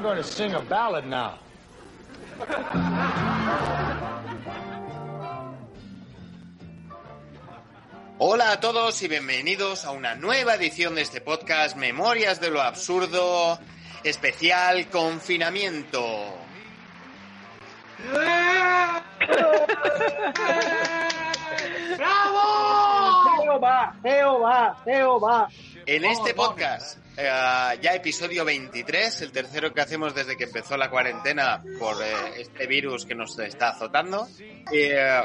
I'm going to sing a ballad now. Hola a todos y bienvenidos a una nueva edición de este podcast Memorias de lo Absurdo, especial confinamiento. Jehová, Jehová, Jehová. En este podcast, eh, ya episodio 23, el tercero que hacemos desde que empezó la cuarentena por eh, este virus que nos está azotando. Eh,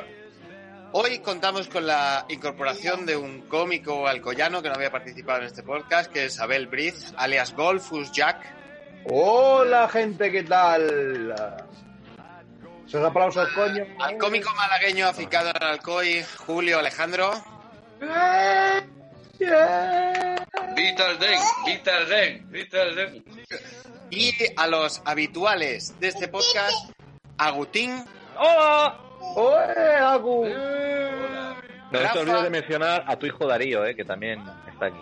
hoy contamos con la incorporación de un cómico alcoyano que no había participado en este podcast, que es Abel Briz, alias Golfus Jack. Hola, gente, ¿qué tal? Esos aplausos, coño. Al cómico malagueño aficado en Alcoy, Julio Alejandro. Vital Den, Vital Den, Vital Den. Y a los habituales de este podcast, Agutín, ¡Hola! ¡Oe, Agu! No te Rafa. olvides de mencionar a tu hijo Darío, eh, que también está aquí.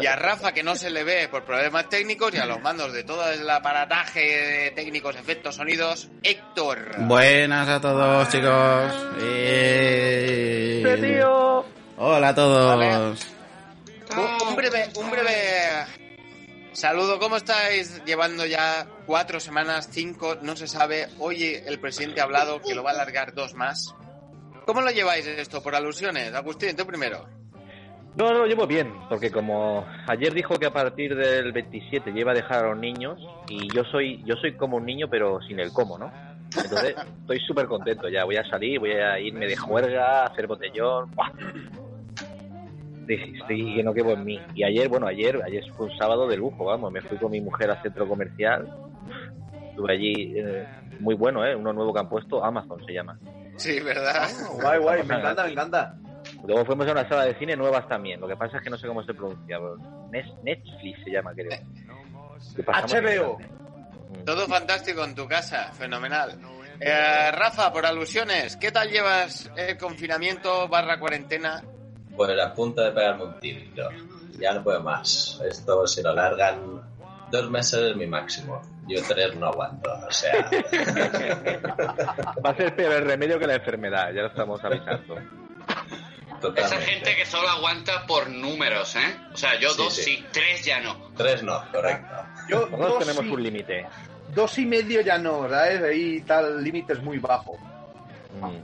y a Rafa, que no se le ve por problemas técnicos, y a los mandos de todo el aparataje de técnicos, efectos, sonidos, Héctor. Buenas a todos, chicos. Eh, ¡Este tío! Hola a todos. Vale. Un, un breve, un breve saludo. ¿Cómo estáis llevando ya cuatro semanas, cinco? No se sabe. Hoy el presidente ha hablado que lo va a alargar dos más. ¿Cómo lo lleváis esto? ¿Por alusiones? Agustín, tú primero. No, no, lo llevo bien, porque como ayer dijo que a partir del 27 lleva a dejar a los niños, y yo soy yo soy como un niño, pero sin el cómo, ¿no? Entonces, estoy súper contento ya. Voy a salir, voy a irme de juerga, a hacer botellón. ¡buah! Estoy, estoy que no en mí. Y ayer, bueno, ayer, ayer fue un sábado de lujo, vamos. Me fui con mi mujer al centro comercial. Estuve allí, eh, muy bueno, ¿eh? Uno nuevo que han puesto, Amazon se llama. Sí, ¿verdad? Guay, guay, me encanta, me encanta. Luego fuimos a una sala de cine nuevas también. Lo que pasa es que no sé cómo se pronuncia. Netflix se llama, creo. HBO. Mm. Todo fantástico en tu casa, fenomenal. Eh, Rafa, por alusiones, ¿qué tal llevas el confinamiento barra cuarentena? Pues a punto de pegarme un tiro. Ya no puedo más. Esto si lo largan dos meses es mi máximo. Yo tres no aguanto. O sea, Va a ser peor el remedio que la enfermedad, ya lo estamos avisando. Esa totalmente. gente que solo aguanta por números, ¿eh? O sea, yo Sí, dos sí. sí, tres ya no. Tres no, correcto. Yo, tenemos y, un límite. dos y medio ya no, ¿sabes? Ahí tal, límite es muy bajo. Mm.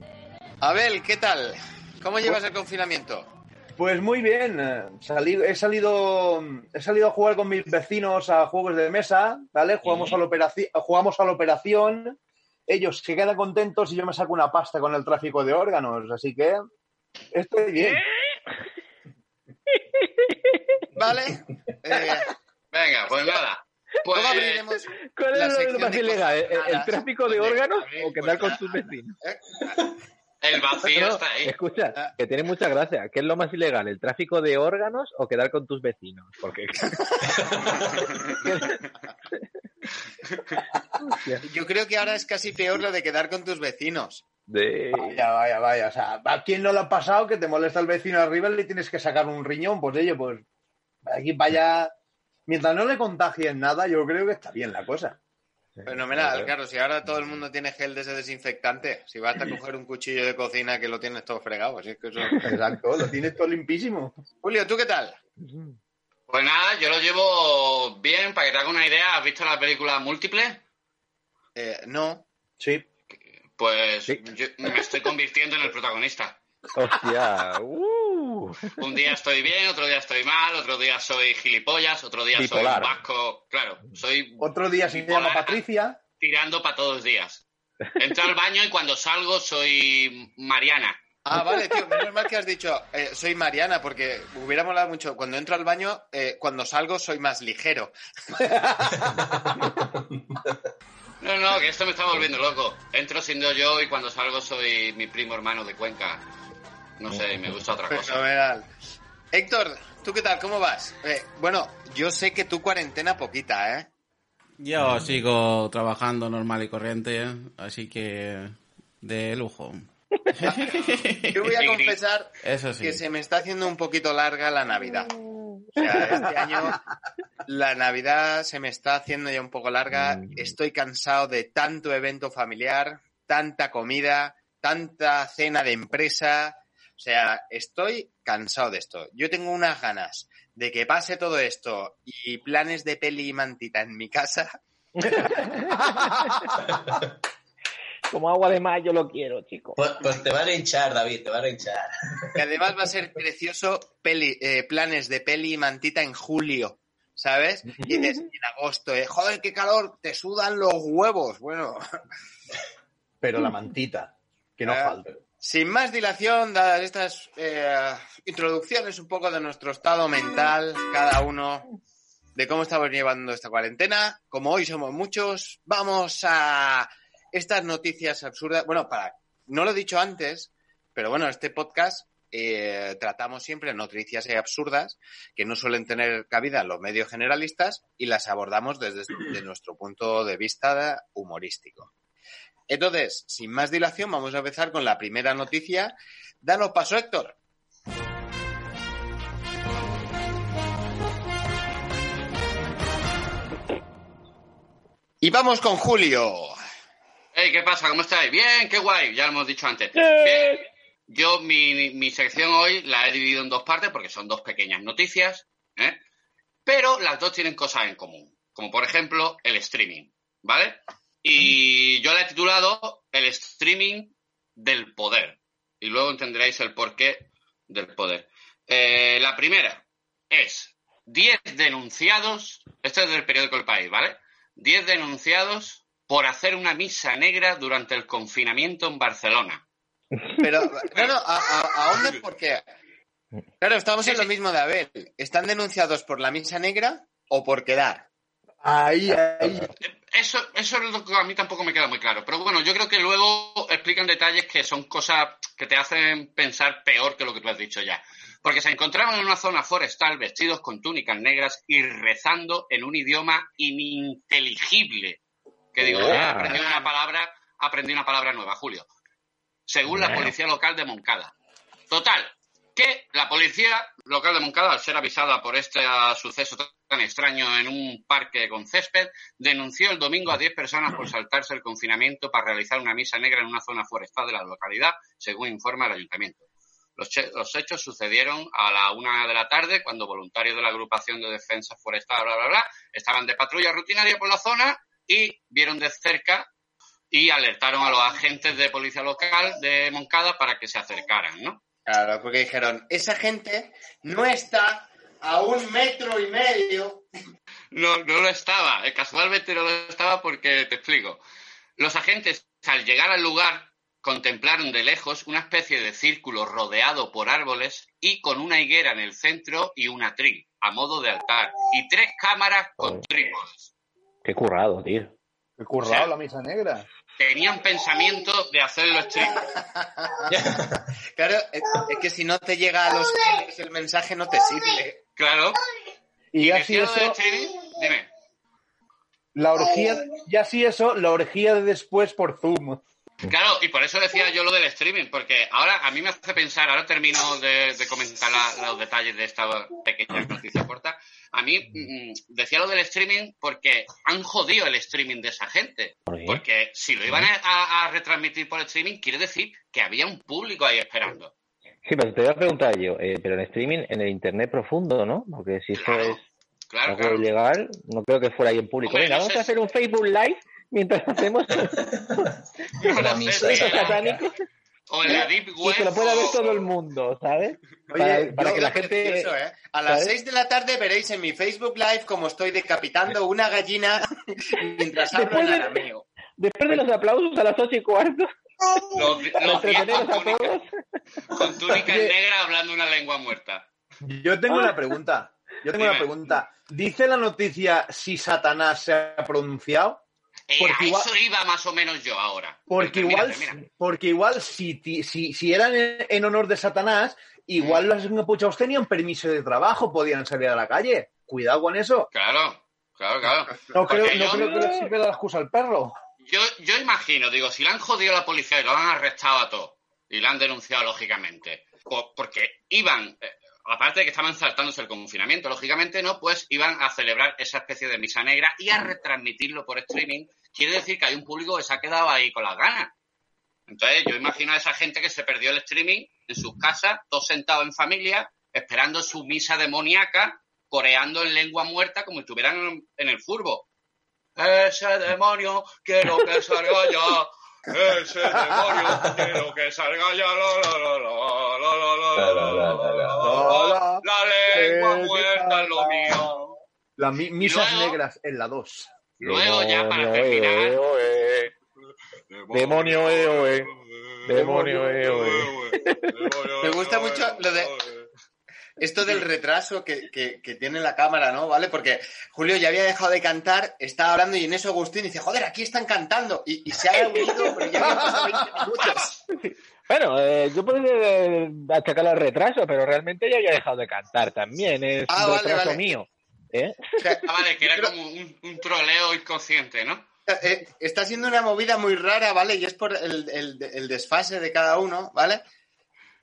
Abel, ¿qué tal? ¿Cómo llevas el confinamiento? Pues muy bien. eh, salí- he salido he salido a jugar con mis vecinos a juegos de mesa, ¿vale? Jugamos, Sí. a, la operaci- jugamos a la operación. Ellos se quedan contentos y yo me saco una pasta con el tráfico de órganos. Así que estoy bien. ¿Vale? Eh, Venga, pues nada. Pues abriremos ¿Cuál es lo más ilegal? ¿El, tráfico de órganos o quedar pues, con tus vecinos? El vacío No, está ahí. Escucha, que tiene mucha gracia. ¿Qué es lo más ilegal? ¿El tráfico de órganos o quedar con tus vecinos? Porque. Yo creo que ahora es casi peor lo de quedar con tus vecinos. de- Vaya, vaya, vaya. O sea, ¿a quién no lo ha pasado que te molesta el vecino arriba y le tienes que sacar un riñón? Pues ello, pues aquí vaya. Mientras no le contagien nada, yo creo que está bien la cosa. Fenomenal, claro, si ahora todo el mundo tiene gel de ese desinfectante, si vas a coger un cuchillo de cocina que lo tienes todo fregado, así es que eso... Exacto, lo tienes todo limpísimo. Julio, ¿tú qué tal? Pues nada, yo lo llevo bien, para que te haga una idea, ¿has visto la película Múltiple? Eh, no. Sí. Pues Sí. yo me estoy convirtiendo en el protagonista. Hostia. Uh. Un día estoy bien, otro día estoy mal, otro día soy gilipollas, otro día Bipolar. soy vasco. Claro, soy Otro día llama Patricia. tirando para todos los días. Entro al baño y cuando salgo soy Mariana. Ah, vale, tío, menos mal que has dicho, eh, soy Mariana, porque hubiera molado mucho. Cuando entro al baño, eh, cuando salgo soy más ligero. No, no, que esto me está volviendo loco. Entro siendo yo y cuando salgo soy mi primo hermano de Cuenca. No sé, me gusta otra cosa. Fenomenal. Héctor, ¿tú qué tal? ¿Cómo vas? Eh, bueno, yo sé que tu cuarentena poquita, ¿eh? Yo sigo trabajando normal y corriente, así que de lujo. Yo voy a confesar Eso sí. que se me está haciendo un poquito larga la Navidad. O sea, este año la Navidad se me está haciendo ya un poco larga. Estoy cansado de tanto evento familiar, tanta comida, tanta cena de empresa. O sea, estoy cansado de esto. Yo tengo unas ganas de que pase todo esto y planes de peli y mantita en mi casa. Como agua de mayo lo quiero, chico. Pues, pues te van a hinchar, David, te van a hinchar. Que además va a ser precioso peli, eh, planes de peli y mantita en julio, ¿sabes? Y dices, en agosto, eh, joder, qué calor, te sudan los huevos. Bueno, Pero la mantita, que no Ah. falta. Sin más dilación, dadas estas eh, introducciones un poco de nuestro estado mental, cada uno, de cómo estamos llevando esta cuarentena, como hoy somos muchos, vamos a estas noticias absurdas. Bueno, para, no lo he dicho antes, pero bueno, este podcast eh, tratamos siempre noticias absurdas que no suelen tener cabida en los medios generalistas y las abordamos desde de nuestro punto de vista humorístico. Entonces, sin más dilación, vamos a empezar con la primera noticia. Danos paso, Héctor. Y vamos con Julio. Hey, ¿qué pasa? ¿Cómo estáis? Bien, qué guay, ya lo hemos dicho antes. Bien. Yo mi, mi sección hoy la he dividido en dos partes porque son dos pequeñas noticias, ¿eh? pero las dos tienen cosas en común, como por ejemplo el streaming, ¿vale? Y yo la he titulado El streaming del poder. Y luego entenderéis el porqué del poder. Eh, la primera es 10 denunciados, esto es del periódico El País, ¿vale? 10 denunciados por hacer una misa negra durante el confinamiento en Barcelona. Pero, no, a, a, a porque. Claro, estamos en lo mismo de Abel. ¿Están denunciados por la misa negra o por quedar? Ahí, ahí. Eso, eso es lo que a mí tampoco me queda muy claro. Pero bueno, yo creo que luego explican detalles que son cosas que te hacen pensar peor que lo que tú has dicho ya. Porque se encontraban en una zona forestal vestidos con túnicas negras y rezando en un idioma ininteligible. Que digo, ya aprendí una palabra, aprendí una palabra nueva, Julio. Según la policía local de Moncada. Total, que la policía local de Moncada, al ser avisada por este suceso tan extraño en un parque con césped, denunció el domingo a 10 personas por saltarse el confinamiento para realizar una misa negra en una zona forestal de la localidad, según informa el ayuntamiento. Los hechos sucedieron a la una de la tarde cuando voluntarios de la agrupación de defensa forestal, bla, bla, bla, estaban de patrulla rutinaria por la zona y vieron de cerca y alertaron a los agentes de policía local de Moncada para que se acercaran, ¿no? Claro, porque dijeron, esa gente no está a un metro y medio. No, no lo estaba. Eh, Casualmente no lo estaba porque te explico. Los agentes, al llegar al lugar, contemplaron de lejos una especie de círculo rodeado por árboles y con una higuera en el centro y un atril, a modo de altar, y tres cámaras con trípodes. Qué currado, tío. Qué currado la misa negra. Tenían pensamiento de hacerlo stream. Claro, es, es que si no te llega a los clientes el mensaje no te sirve. Claro. Y del eso, streaming, dime. la orgía, ya si eso, la orgía de después por Zoom. Claro, y por eso decía yo lo del streaming, porque ahora a mí me hace pensar, ahora termino de, de comentar la- los detalles de esta pequeña noticia corta. A mí mm, decía lo del streaming porque han jodido el streaming de esa gente. Porque si lo iban a, retransmitir por streaming, quiere decir que había un público ahí esperando. Sí, pero te voy a preguntar yo, eh, pero en streaming, en el internet profundo, ¿no? Porque si eso Claro. es... Claro, No claro. ilegal, no creo que fuera ahí en público. Hombre, Venga, no vamos sé a hacer un Facebook Live mientras hacemos No Una sé, misa tío. satánico O en la Deep y Web. que lo pueda ver todo el mundo, ¿sabes? Oye, para para que la gente... precioso, ¿eh? A las ¿sabes? 6 de la tarde veréis en mi Facebook Live cómo estoy decapitando una gallina mientras hablo en de- arameo. Después de los aplausos a las ocho y cuarto, Los, los con a túnica, todos. con túnica negra hablando una lengua muerta. Yo tengo una pregunta. Yo tengo una pregunta. ¿Dice la noticia si Satanás se ha pronunciado? Eh, Porque a igual- eso iba más o menos yo ahora. Porque igual, termina, porque igual si, si, si eran en, en honor de Satanás, igual los encapuchados tenían permiso de trabajo, podían salir a la calle. Cuidado con eso. Claro, claro, claro. No creo, no creo que le sirva la excusa al perro. Yo, yo imagino, digo, si le han jodido a la policía y lo han arrestado a todos y lo han denunciado, lógicamente, po- porque iban, eh, aparte de que estaban saltándose el confinamiento, lógicamente no, pues iban a celebrar esa especie de misa negra y a retransmitirlo por streaming. Quiere decir que hay un público que se ha quedado ahí con las ganas. Entonces, yo imagino a esa gente que se perdió el streaming en sus casas, todos sentados en familia, esperando su misa demoníaca, coreando en lengua muerta como si estuvieran en, el furbo. Ese demonio, quiero que salga ya. Ese demonio, quiero que salga ya. La, la, la, la, lengua muerta es lo mío. Las mi- misas luego- negras en la 2. Luego ya para Demonio, terminar. eh, oh, eh. Demonio, eh, oh, eh. Demonio, eh, oh, eh. Me gusta mucho lo de esto del retraso que, que- que tiene la cámara, ¿no? ¿Vale? Porque Julio ya había dejado de cantar, estaba hablando y en eso Agustín dice, joder, aquí están cantando. Y, y se ha unido, pero ya habían pasado 20 minutos. Bueno, eh, yo puedo eh, achacarle al retraso, pero realmente ya había dejado de cantar también. Es Ah, un vale, retraso vale. mío. ¿eh? O sea, Ah, vale, que era como un, un troleo inconsciente, ¿no? eh, está siendo una movida muy rara, ¿vale? Y es por el, el- el desfase de cada uno, ¿vale?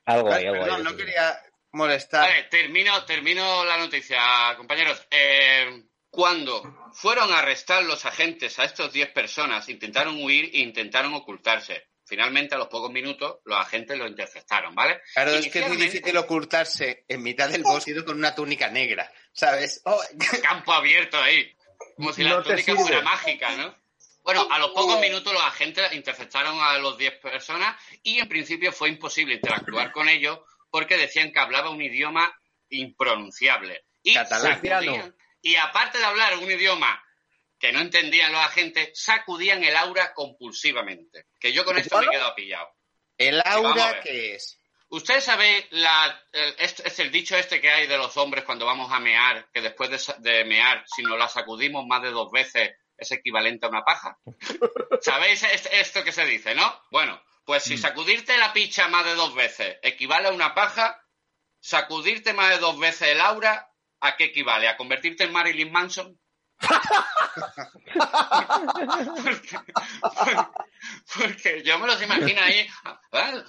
Algo Vale, ahí, algo perdón, ahí. no quería molestar. Vale, termino, termino la noticia, compañeros. Eh, cuando fueron a arrestar los agentes a estos 10 personas, intentaron huir e intentaron ocultarse. Finalmente, a los pocos minutos, los agentes lo interceptaron, ¿vale? Claro, es que es muy difícil ocultarse en mitad del bosque con una túnica negra, ¿sabes? Oh, campo abierto ahí. Como si la No túnica sirve. fuera mágica, ¿no? Bueno, a los pocos minutos los agentes interceptaron a los 10 personas y en principio fue imposible interactuar con ellos porque decían que hablaba un idioma impronunciable. Y, Catalán. sacudían- y aparte de hablar un idioma que no entendían los agentes, sacudían el aura compulsivamente. Que yo con esto me he quedado pillado. el aura que es. ¿Usted sabe la, el, es, es el dicho este que hay de los hombres cuando vamos a mear, que después de, mear, si nos la sacudimos más de dos veces, es equivalente a una paja? ¿Sabéis es- esto que se dice, no? Bueno, pues si sacudirte la picha más de dos veces equivale a una paja, sacudirte más de dos veces el aura, ¿a qué equivale? ¿A convertirte en Marilyn Manson? Porque, porque yo me los imagino ahí. ah,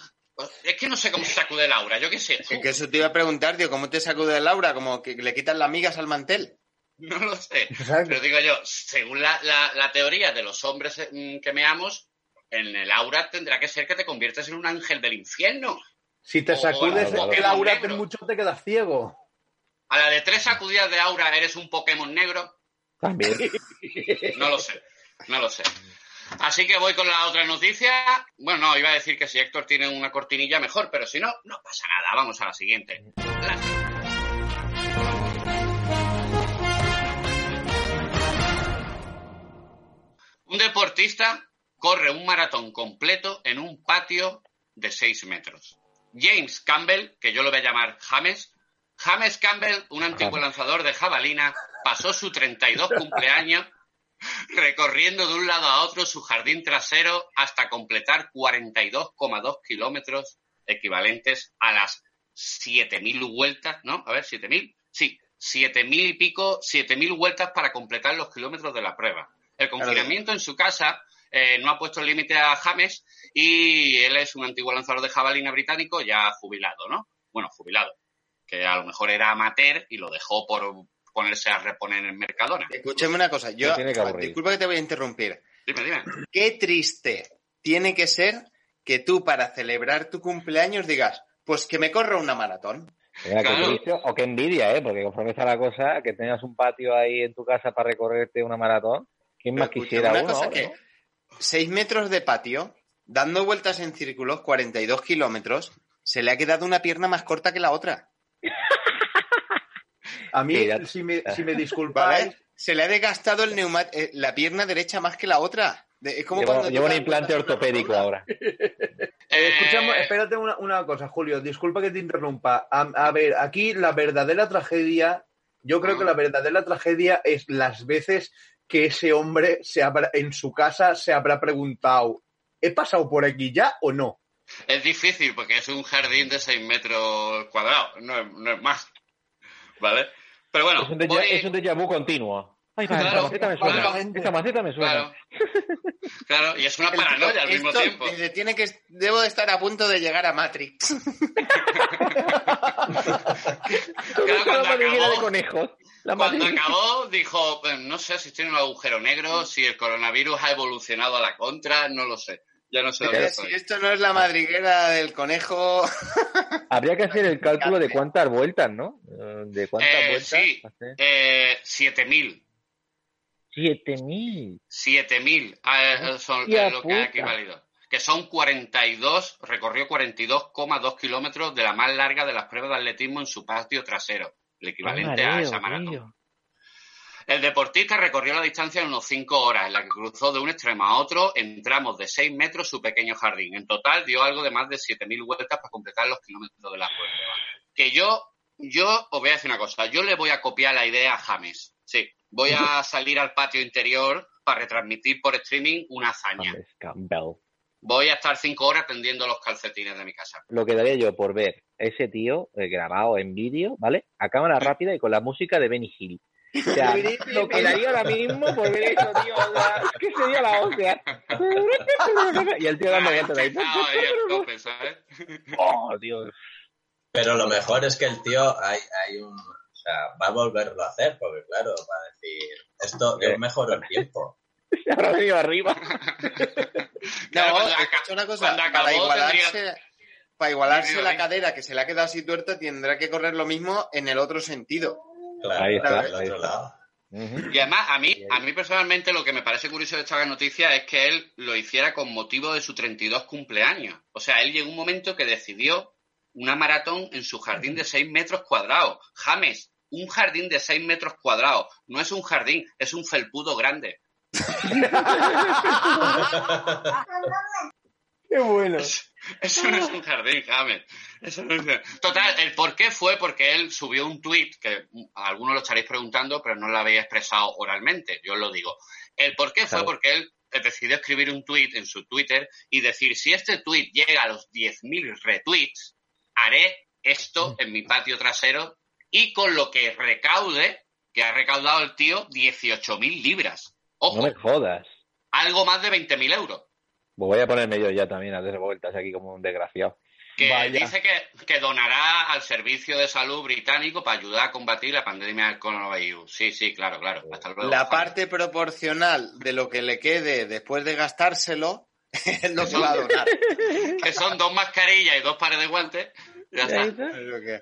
Es que no sé cómo se sacude el aura, yo qué sé. Es que eso te iba a preguntar, tío, ¿cómo te sacude el aura? Como que le quitan las migas al mantel. No lo sé. Exacto. Pero digo yo, según la, la- la teoría de los hombres mm, que meamos, en el aura tendrá que ser que te conviertes en un ángel del infierno. Si te sacudes o- o- el aura mucho te quedas ciego. A la de tres sacudidas de aura eres un Pokémon negro. También. No lo sé, no lo sé. Así que voy con la otra noticia. Bueno, no, iba a decir que si Héctor tiene una cortinilla mejor, pero si no, no pasa nada. Vamos a la siguiente. La- Un deportista corre un maratón completo en un patio de 6 metros. James Campbell, que yo lo voy a llamar James, James Campbell, un antiguo lanzador de jabalina, pasó su 32 cumpleaños recorriendo de un lado a otro su jardín trasero hasta completar 42,2 kilómetros equivalentes a las 7.000 vueltas, ¿no? A ver, 7.000, sí, 7.000 y pico, 7.000 vueltas para completar los kilómetros de la prueba. El confinamiento en su casa eh, no ha puesto límite a James y él es un antiguo lanzador de jabalina británico ya jubilado, ¿no? Bueno, jubilado, que a lo mejor era amateur y lo dejó por ponerse a reponer en Mercadona. Escúchame una cosa, yo, tiene que disculpa que te voy a interrumpir. Dime, dime. Qué triste tiene que ser que tú para celebrar tu cumpleaños digas, pues que me corra una maratón. Mira, Claro. triste o qué envidia, ¿eh? Porque conforme está la cosa, que tengas un patio ahí en tu casa para recorrerte una maratón, ¿quién más Pero quisiera una uno? cosa ahora, que- no? 6 metros de patio, dando vueltas en círculos, 42 kilómetros, se le ha quedado una pierna más corta que la otra. A mí, si, me, si me disculpáis, ¿Vale? Se le ha desgastado el neuma- eh, la pierna derecha más que la otra. De- es como Llevo, cuando llevo un implante ortopédico ahora. Eh, Eh, escuchamos, espérate una, una cosa, Julio, disculpa que te interrumpa. A, a ver, aquí la verdadera tragedia, yo creo que la verdadera tragedia es las veces que ese hombre se habrá, en su casa se habrá preguntado, ¿he pasado por aquí ya o no? Es difícil porque es un jardín de 6 metros cuadrados, no es, no es más. ¿Vale? Pero bueno, es, un déjà, voy- es un déjà vu continuo. Ay, Claro, esta maceta me suena. claro. Esta maceta me suena. claro. Claro, y es una paranoia al mismo esto, tiempo. dice, tiene que, debo de estar a punto de llegar a Matrix. Claro, cuando madriguera de acabó, conejos. La cuando acabó, dijo, no sé si en un agujero negro, si el coronavirus ha evolucionado a la contra, no lo sé. Ya no sé dónde si esto no es la madriguera del conejo. Habría que hacer el cálculo de cuántas vueltas, ¿no? Eh, De cuántas Eh, vueltas. sí. Eh, 7.000. Siete mil. 7.000 ah, son Hostia es lo que ha equivalido. Que son 42, recorrió 42,2 kilómetros de la más larga de las pruebas de atletismo en su patio trasero, el equivalente a esa maratón. El deportista recorrió la distancia en unos 5 horas, en la que cruzó de un extremo a otro en tramos de 6 metros su pequeño jardín. En total dio algo de más de 7.000 vueltas para completar los kilómetros de la prueba. Que yo, yo os voy a decir una cosa, yo le voy a copiar la idea a James. Sí, voy a salir al patio interior para retransmitir por streaming una hazaña. James Campbell. Voy a estar 5 horas tendiendo los calcetines de mi casa. Lo que daría yo por ver ese tío eh, grabado en vídeo, ¿vale? A cámara rápida y con la música de Benny Hill. O sea, lo que daría ahora mismo por ver eso, tío. O sea, ¿Qué sería la hostia? Y el tío dando vueltas ahí. Estaba ahí a tope, ¿sabes? Oh, Dios. Pero lo mejor es que el tío hay, hay un... O sea, va a volverlo a hacer, porque claro, va a decir, esto yo mejoro el tiempo. Se habrá venido arriba. Claro, no, escucha una cosa, acabó para igualarse, tendría- para igualarse la cadera que se le ha quedado así tuerta, tendrá que correr lo mismo en el otro sentido. Claro, Ahí está, del otro. Y además, a mí, a mí personalmente lo que me parece curioso de esta noticia es que él lo hiciera con motivo de su 32 cumpleaños. O sea, él llegó un momento que decidió una maratón en su jardín de 6 metros cuadrados. James, un jardín de 6 metros cuadrados. No es un jardín, es un felpudo grande. Qué bueno. Eso no es un jardín, James. Eso no es un- Total, el por qué fue porque él subió un tuit, que algunos lo estaréis preguntando, pero no lo había expresado oralmente, yo os lo digo. El por qué fue porque él decidió escribir un tuit en su Twitter y decir, si este tuit llega a los 10.000 retweets, haré esto en mi patio trasero y con lo que recaude, que ha recaudado el tío, 18.000 libras. Ojo, No me jodas. algo más de 20.000 euros. Pues voy a ponerme yo ya también a dar vueltas aquí como un desgraciado. que Vaya. dice que, que donará al Servicio de Salud británico para ayudar a combatir la pandemia del coronavirus. Sí, sí, claro, claro. Hasta luego. La parte proporcional de lo que le quede después de gastárselo es lo que va a donar. Que son dos mascarillas y dos pares de guantes. Ya está. Es lo que-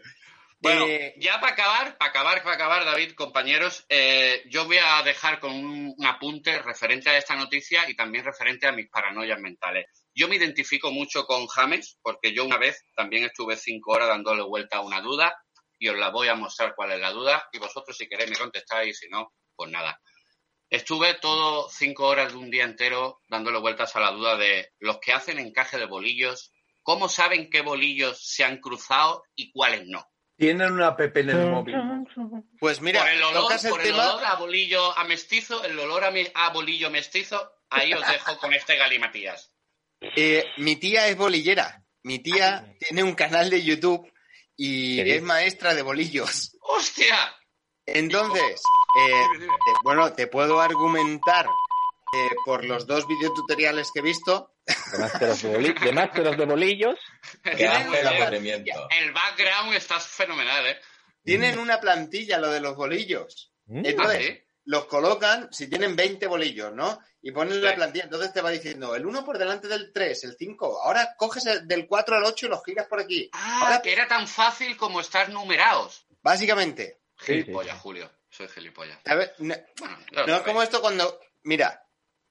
Bueno, Eh, ya para acabar, para acabar, para acabar, David, compañeros, eh, yo voy a dejar con un, un apunte referente a esta noticia y también referente a mis paranoias mentales. Yo me identifico mucho con James porque yo una vez también estuve cinco horas dándole vuelta a una duda y os la voy a mostrar cuál es la duda y vosotros si queréis me contestáis si no, pues nada. Estuve todo cinco horas de un día entero dándole vueltas a la duda de los que hacen encaje de bolillos, ¿cómo saben qué bolillos se han cruzado y cuáles no? Tienen una app en el móvil. pues mira, por el olor, tocas el por el tema. olor a bolillo a mestizo, el olor a, mi- a bolillo mestizo, ahí os dejo con este galimatías. Eh, mi tía es bolillera. Mi tía tiene un canal de YouTube y ¿Qué es maestra de bolillos. ¡Hostia! Entonces, eh, te- bueno, te puedo argumentar eh, por los dos videotutoriales que he visto. De másteros de, boli- de bolillos. Que hace el el, aburrimiento. el background está fenomenal, ¿eh? Tienen una plantilla lo de los bolillos. ¿Mm? Entonces, ¿Ah, sí? los colocan si tienen 20 bolillos, ¿no? Y ponen la Sí. plantilla, entonces te va diciendo el 1 por delante del 3, el 5, ahora coges el del 4 al 8 y los giras por aquí. Ah, Ahora, que era tan fácil como estar numerados. básicamente, Gilipollas, Julio. Soy gilipollas. a ver, no, Bueno, es como esto cuando, mira,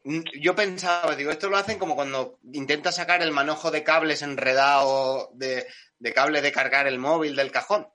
yo pensaba, digo, esto lo hacen como cuando intentas sacar el manojo de cables enredado de, de cable de cargar el móvil del cajón,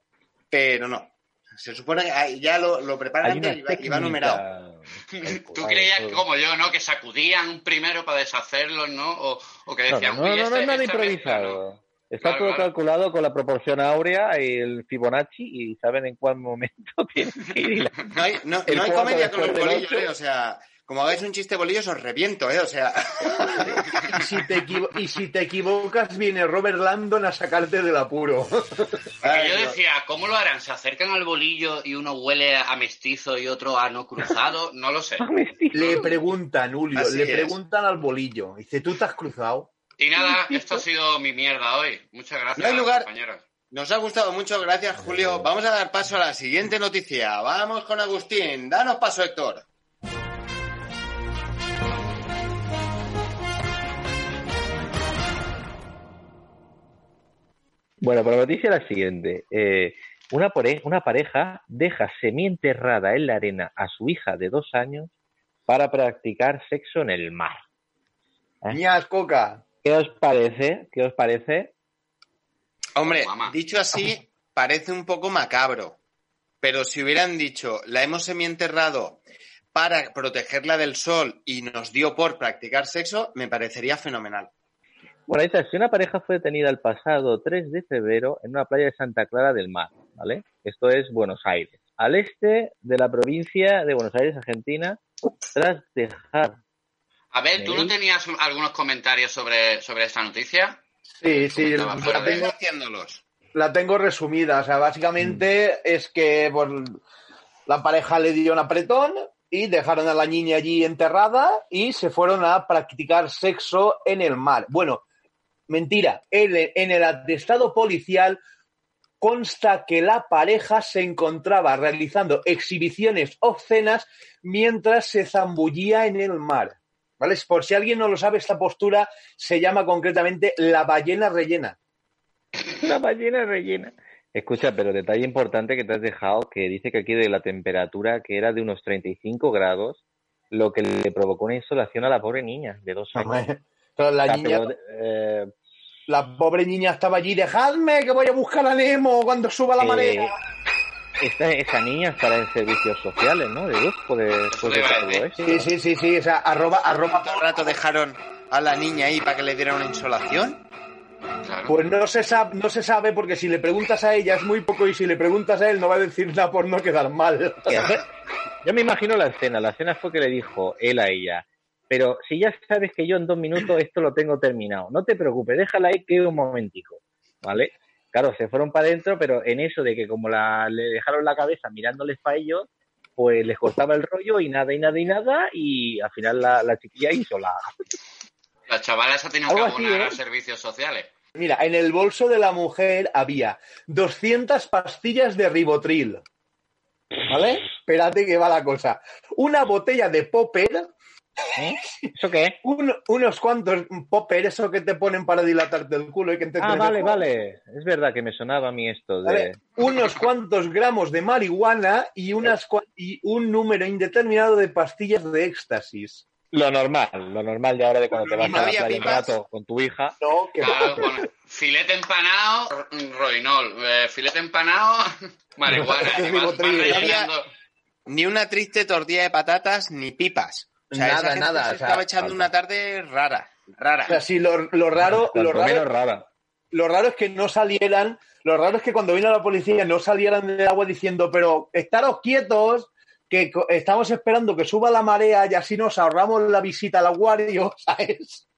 pero no. Se supone que ya lo, lo preparan antes y va, y va técnica. numerado. Tú creías que como yo, ¿no? Que sacudían primero para deshacerlos, ¿no? O, o que decían, no, no, "Uy, no, no este- es nada mezcla, improvisado. Está Claro, todo claro. calculado con la proporción áurea y el Fibonacci y saben en cuál momento tienen que ir. y la- No hay, no, El no hay comedia con bolillos, ocho. ¿eh? O sea, como hagáis un chiste bolillos os reviento, ¿eh? O sea, Y si, te equivo- y si te equivocas, viene Robert Landon a sacarte del apuro. Ay, yo decía, ¿cómo lo harán? ¿Se acercan al bolillo y uno huele a mestizo y otro a no cruzado? No lo sé. Le preguntan, Julio, Así le es. preguntan al bolillo. Dice, ¿tú te has cruzado? Y nada, esto ha sido mi mierda hoy. Muchas gracias, No hay lugar. compañeros. Nos ha gustado mucho, gracias Julio. Vamos a dar paso a la siguiente noticia. Vamos con Agustín. Danos paso, Héctor. Bueno, pues la noticia es la siguiente. Eh, una, pare- una pareja deja semienterrada en la arena a su hija de dos años para practicar sexo en el mar. ¿Eh? Ñas, coca. ¿Qué os parece? ¿Qué os parece? Hombre, Mamá. dicho así, parece un poco macabro. Pero si hubieran dicho, la hemos semienterrado para protegerla del sol y nos dio por practicar sexo, me parecería fenomenal. Bueno, dice, si una pareja fue detenida el pasado 3 de febrero en una playa de Santa Clara del Mar, ¿vale? Esto es Buenos Aires, al este de la provincia de Buenos Aires, Argentina, tras dejar A ver, ¿tú no tenías un- algunos comentarios sobre, sobre esta noticia? Sí, sí, la tengo, haciéndolos. la tengo resumida. O sea, básicamente es que pues, la pareja le dio un apretón y dejaron a la niña allí enterrada y se fueron a practicar sexo en el mar. Bueno, mentira. En el, en el atestado policial consta que la pareja se encontraba realizando exhibiciones obscenas mientras se zambullía en el mar. ¿Vale? Por si alguien no lo sabe, esta postura se llama concretamente la ballena rellena. una ballena rellena. Escucha, pero detalle importante que te has dejado, que dice que aquí de la temperatura que era de unos 35 grados, lo que le provocó una insolación a la pobre niña de dos años. Pero la O sea, niña, pero, eh, la pobre niña estaba allí, dejadme que voy a buscar a Nemo cuando suba la Eh, marea. esta, esa niña estará en servicios sociales, ¿no? De, después de a todo decir. esto. Sí, sí, sí, sí, o sea, arroba, arroba. ¿Cuánto rato dejaron a la niña ahí para que le diera una insolación? Claro. Pues no se, sabe, no se sabe porque si le preguntas a ella es muy poco y si le preguntas a él no va a decir nada por no quedar mal. Yo me imagino la escena. La escena fue que le dijo él a ella. Pero si ya sabes que yo en dos minutos esto lo tengo terminado, no te preocupes, déjala ahí que un momentico, ¿vale? Claro, se fueron para adentro, pero en eso de que como la, le dejaron la cabeza mirándoles para ellos, pues les cortaba el rollo y nada y nada y nada y al final la, la chiquilla hizo la... La chavala esa tenía que abonar ¿eh? a servicios sociales. Mira, en el bolso de la mujer había 200 pastillas de ribotril. ¿Vale? Espérate que va la cosa. Una botella de popper, ¿Eh? ¿Eso qué un- unos cuantos popper, eso que te ponen para dilatarte el culo y que te Ah, vale, vale. Es verdad que me sonaba a mí esto de... ¿vale? Unos cuantos gramos de marihuana y, unas, cua- y un número indeterminado de pastillas de éxtasis. Lo normal, lo normal de ahora de cuando te vas ¿Y no a la playa un pipas? rato con tu hija. No, que Claro, bueno, filete empanado, roinol. Eh, filete empanado, marihuana. Vas- vas. Ni una triste tortilla de patatas ni pipas. O sea, Nada, esa gente nada, se o sea, estaba echando falta. una tarde rara, rara. O sea, sí, lo, lo raro, lo raro, menos rara. lo raro es que no salieran, lo raro es que cuando vino la policía no salieran del agua diciendo, pero estaros quietos, que estamos esperando que suba la marea y así nos ahorramos la visita al acuario, ¿sabes?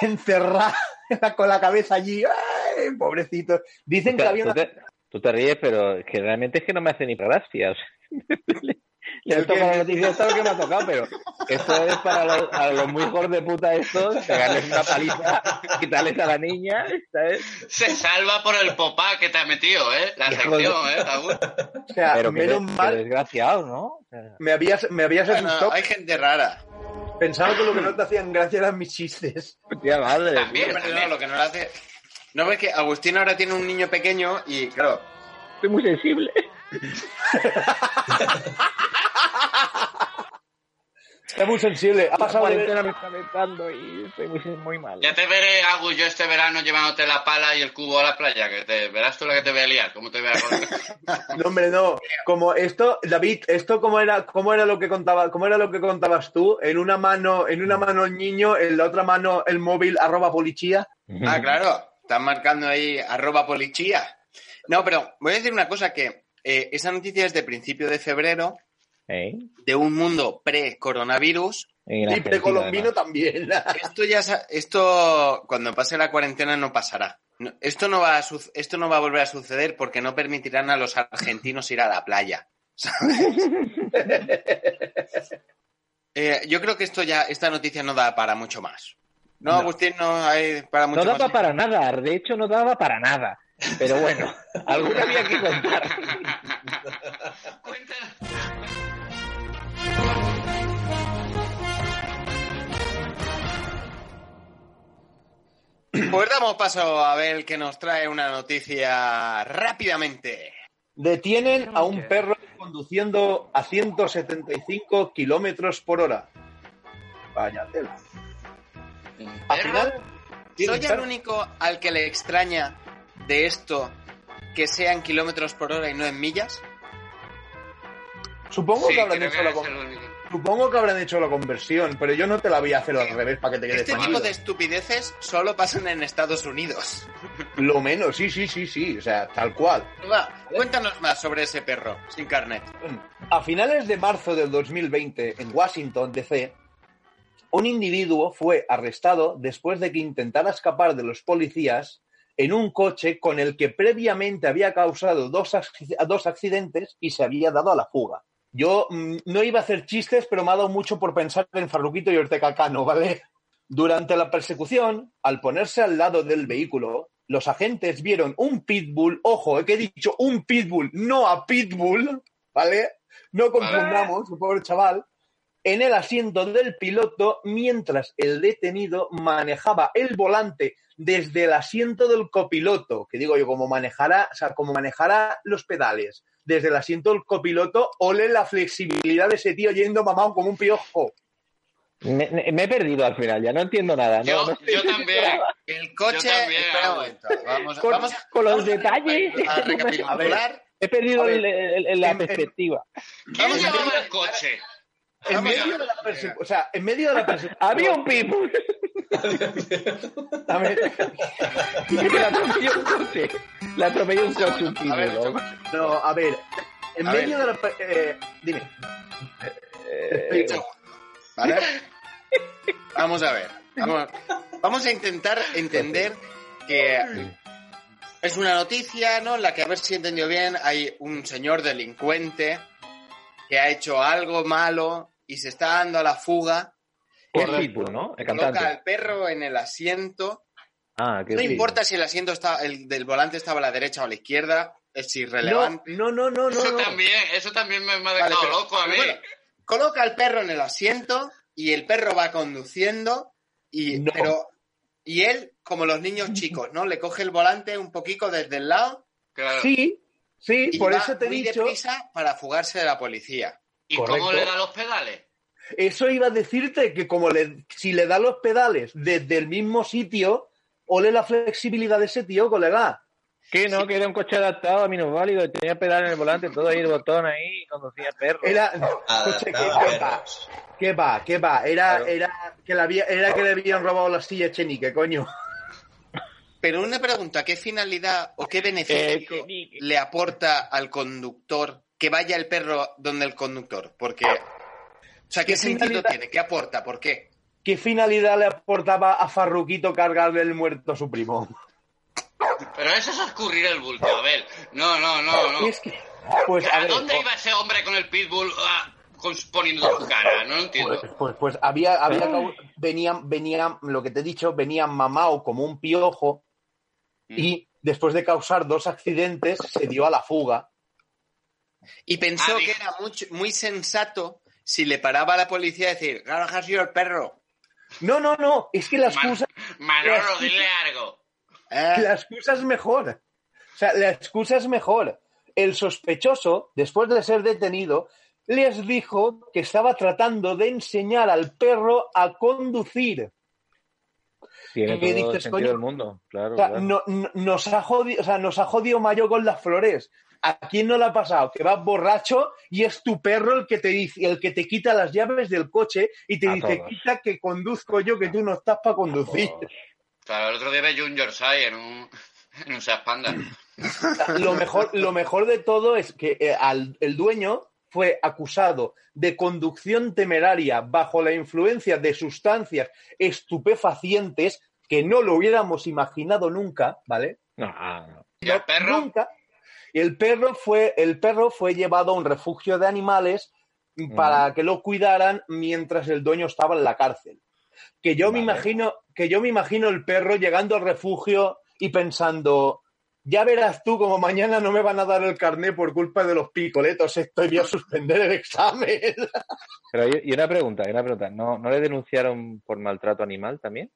Encerrada con la cabeza allí, ¡ay, pobrecito. Dicen que O sea, había tú, una... te, tú te ríes, pero es que realmente es que no me hace ni gracia. O sea, le, le ¿El he tocado qué? la noticia esta lo que me ha tocado, pero Esto es para los, a los muy hijos de puta estos, pegarles una paliza, quitarles a la niña, ¿sabes? Se salva por el popá que te ha metido, ¿eh? La sección, ¿eh? Raúl? O sea, Pero que, menos que mal, desgraciado, ¿no? O sea, me habías, me habías Bueno, asustado. hay gente rara. Pensaba que lo que no te hacían gracia eran mis chistes. tía madre. También, no, también. lo que no le hace. No ves que Agustín ahora tiene un niño pequeño y, claro, Estoy muy sensible. Es muy sensible. Ha La pasado de cuarentena me está afectando y estoy muy, muy mal. Ya te veré, Agus, yo este verano llevándote la pala y el cubo a la playa, que te verás tú la que te voy a liar, cómo te voy a No, hombre, no. Como esto, David, esto cómo era, cómo era lo que contaba, cómo era lo que contabas tú, en una mano, en una mano el niño, en la otra mano el móvil arroba policía. Ah, claro, están marcando ahí arroba policía. No, pero voy a decir una cosa que eh, esa noticia es de principio de febrero, ¿Eh? de un mundo pre-coronavirus. Y precolombino también. Esto ya, esto cuando pase la cuarentena no pasará. No, esto no va a esto no va a volver a suceder porque no permitirán a los argentinos ir a la playa. ¿sabes? Eh, yo creo que esto ya, esta noticia no da para mucho más. No, No. Agustín, no hay para mucho No más. daba para nada, de hecho no daba para nada. Pero bueno, alguna había que contar. Cuéntanos. Pues damos paso a ver que nos trae una noticia rápidamente. Detienen a un perro conduciendo a 175 kilómetros por hora. Vaya tela. ¿Soy el único al que le extraña de esto que sea en kilómetros por hora y no en millas? Supongo Sí, que habrán hecho la. Supongo que habrán hecho la conversión, pero yo no te la voy a hacer al revés para que te quede Este tipo de estupideces solo pasan en Estados Unidos. Lo menos, sí, sí, sí, sí, o sea, tal cual. Va, cuéntanos más sobre ese perro sin carnet. A finales de marzo del 2020, en Washington, D.C., un individuo fue arrestado después de que intentara escapar de los policías en un coche con el que previamente había causado dos, dos accidentes y se había dado a la fuga. Yo mm, no iba a hacer chistes, pero me ha dado mucho por pensar en Farruquito y Ortega Cano, ¿vale? Durante la persecución, al ponerse al lado del vehículo, los agentes vieron un pitbull, ojo, eh, que he dicho un pitbull, no a pitbull, ¿vale? No confundamos, pobre chaval, en el asiento del piloto mientras el detenido manejaba el volante desde el asiento del copiloto, que digo yo, como manejara, o sea, como manejara los pedales desde el asiento del copiloto, ole la flexibilidad de ese tío yendo mamado como un piojo. Me, he perdido al final, ya no entiendo nada. No, Yo, no estoy- yo también. El coche. Yo también. Vamos, Con- vamos con los vamos a- detalles. A recapitular. He perdido A ver, el- el- el- la en- perspectiva. ¿Quién Vamos a llevaba ver- el coche? En medio de la persecución, o sea, en medio de la persecución. Había un pitbull A ver, que le atropelló un coche. Le atropelló un coche un. ¿no? a ver, en A medio de la. eh, dime. Eh, ¿Vale? Vamos a ver. Vamos, vamos a intentar entender que es una noticia, ¿no? En la que, a ver si he entendido bien, hay un señor delincuente que ha hecho algo malo y se está dando a la fuga. el pitbull, ¿no? El Coloca cantante. al perro en el asiento. Ah, qué No sí. importa si el asiento está, el del volante estaba a la derecha o a la izquierda, es irrelevante. no, no, no, no. Eso no. también, eso también me, me ha Vale, dejado pero- loco a mí. bueno, coloca al perro en el asiento y el perro va conduciendo y No. pero y él como los niños chicos, ¿no? Le coge el volante un poquito desde el lado Claro. Sí, sí, y por va eso te he muy dicho. deprisa para fugarse de la policía. ¿Y correcto. cómo le da los pedales? Eso iba a decirte que como le, si le da los pedales desde el mismo sitio, ole la flexibilidad de ese tío, colega. Que no, que era un coche adaptado a minusválido y tenía pedal en el volante, todo ahí, el botón ahí, y conducía perro. Era. Coche, ¿qué, va? ¿Qué va? ¿Qué va? Era, Claro. era, que le había, era que le habían robado la silla a Chenique, coño. Pero una pregunta, ¿qué finalidad o qué beneficio Eh, que- le aporta al conductor que vaya el perro donde el conductor? Porque o sea, ¿qué, ¿Qué sentido finalidad? tiene? ¿Qué aporta? ¿Por qué? ¿Qué finalidad le aportaba a Farruquito cargarle el muerto a su primo? Pero eso es escurrir el bulto, a ver. No, no, no, no. Es que, pues a ¿A ver, dónde o- iba ese hombre con el pitbull? Ah, con- poniendo su cara? No lo entiendo. Pues, pues, pues había, había venían, venían, lo que te he dicho, venían mamado como un piojo y después de causar dos accidentes se dio a la fuga. Y pensó Ah, que era mucho- muy sensato si le paraba a la policía decir, claro que ha sido el perro. No, no, no, es que la Man- excusa, Manolo, dile algo. ¿Eh? la excusa es mejor. O sea, la excusa es mejor. El sospechoso, después de ser detenido, les dijo que estaba tratando de enseñar al perro a conducir. Tiene ¿Qué todo el dices, sentido coño? del mundo, claro. O sea, claro. no- no- nos, ha jodido, o sea, nos ha jodido Mayo con las flores. ¿A quién no le ha pasado? Que vas borracho y es tu perro el que te dice, el que te quita las llaves del coche y te A dice, todos. quita que conduzco yo, que tú no estás para conducir. Claro, el otro día vi un Yorkshire en un, en un Panda. Lo mejor, lo mejor de todo es que eh, al- el dueño fue acusado de conducción temeraria bajo la influencia de sustancias estupefacientes que no lo hubiéramos imaginado nunca, ¿vale? No, ah, no. ¿Y el No, perro? Nunca. Y el perro fue, el perro fue llevado a un refugio de animales para que lo cuidaran mientras el dueño estaba en la cárcel. Que yo me imagino, que yo me imagino el perro llegando al refugio y pensando, ya verás tú como mañana no me van a dar el carné por culpa de los picoletos, estoy voy a suspender el examen. Pero y y una pregunta, y una pregunta. ¿No, ¿No le denunciaron por maltrato animal también?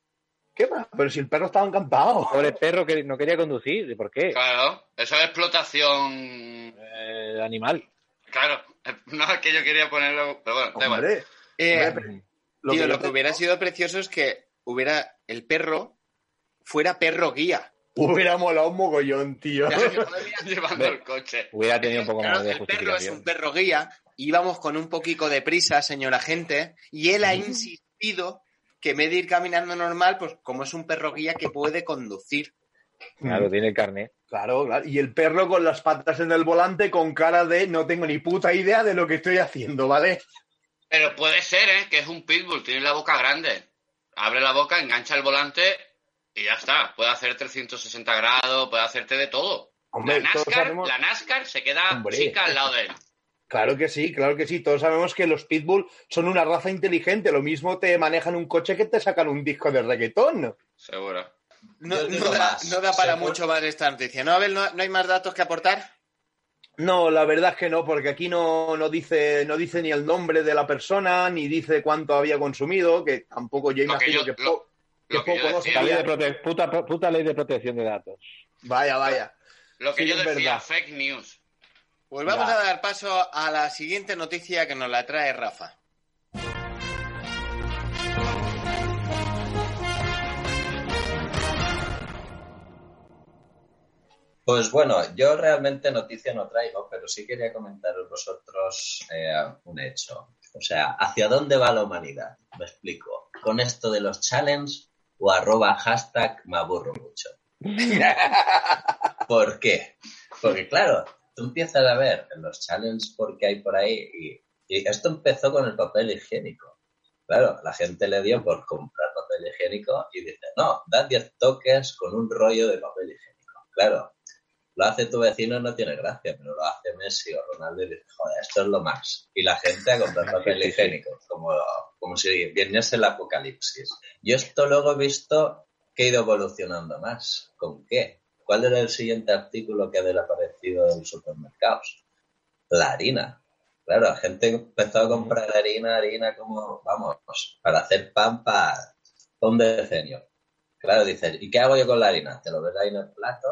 ¿Qué va? Pero si el perro estaba encantado. Pobre perro que no quería conducir. ¿y ¿Por qué? Claro, eso es explotación. Eh, animal. Claro, no es que yo quería ponerlo. Pero bueno, da igual. Hombre, Eh, lo tío, que lo que hubiera sido precioso es que hubiera el perro fuera perro guía. hubiera molado un mogollón, tío. Llevando el coche. Hubiera tenido un poco Claro, más de el perro es un perro guía, íbamos con un poquito de prisa, señora gente, y él ha insistido que vez de ir caminando normal, pues como es un perro guía que puede conducir. Claro, tiene el carnet. Claro, claro. Y el perro con las patas en el volante con cara de no tengo ni puta idea de lo que estoy haciendo, ¿vale? Pero puede ser, ¿eh? Que es un pitbull, tiene la boca grande. Abre la boca, engancha el volante y ya está. Puede hacer 360 grados, puede hacerte de todo. Hombre, la, NASCAR, sabemos- la NASCAR se queda Hombre. chica al lado de él. Claro que sí, claro que sí. Todos sabemos que los pitbull son una raza inteligente. Lo mismo te manejan un coche que te sacan un disco de reggaetón. Seguro. No, da, más. no da para mucho más esta noticia. ¿No, Abel? ¿No, no hay más datos que aportar? No, la verdad es que no, porque aquí no, no dice, no dice ni el nombre de la persona, ni dice cuánto había consumido, que tampoco yo Lo que imagino yo- que, lo- po- que Lo que yo poco no ley de sabía. prote- puta, puta ley de protección de datos. Vaya, vaya. lo que Sí, yo decía, verdad. fake news. Pues vamos Ya. a dar paso a la siguiente noticia que nos la trae Rafa. Pues bueno, yo realmente noticia no traigo, pero sí quería comentaros vosotros eh, un hecho. O sea, ¿hacia dónde va la humanidad? Me explico. ¿Con esto de los challenge o arroba hashtag me aburro mucho? ¿Por qué? Porque claro, tú empiezas a ver los challenges porque hay por ahí y, y esto empezó con el papel higiénico. Claro, la gente le dio por comprar papel higiénico y dice, no, da 10 toques con un rollo de papel higiénico. Claro, lo hace tu vecino no tiene gracia, pero lo hace Messi o Ronaldo y dice, joder, esto es lo más. Y la gente a comprar papel higiénico, como, como si viniese el apocalipsis. Yo esto luego he visto que ha ido evolucionando más. ¿Con qué? ¿Cuál era el siguiente artículo que ha desaparecido de los supermercados? La harina. Claro, la gente empezó a comprar harina, harina como, vamos, para hacer pan para un decenio. Claro, dices, ¿y qué hago yo con la harina? Te lo ves ahí en el plato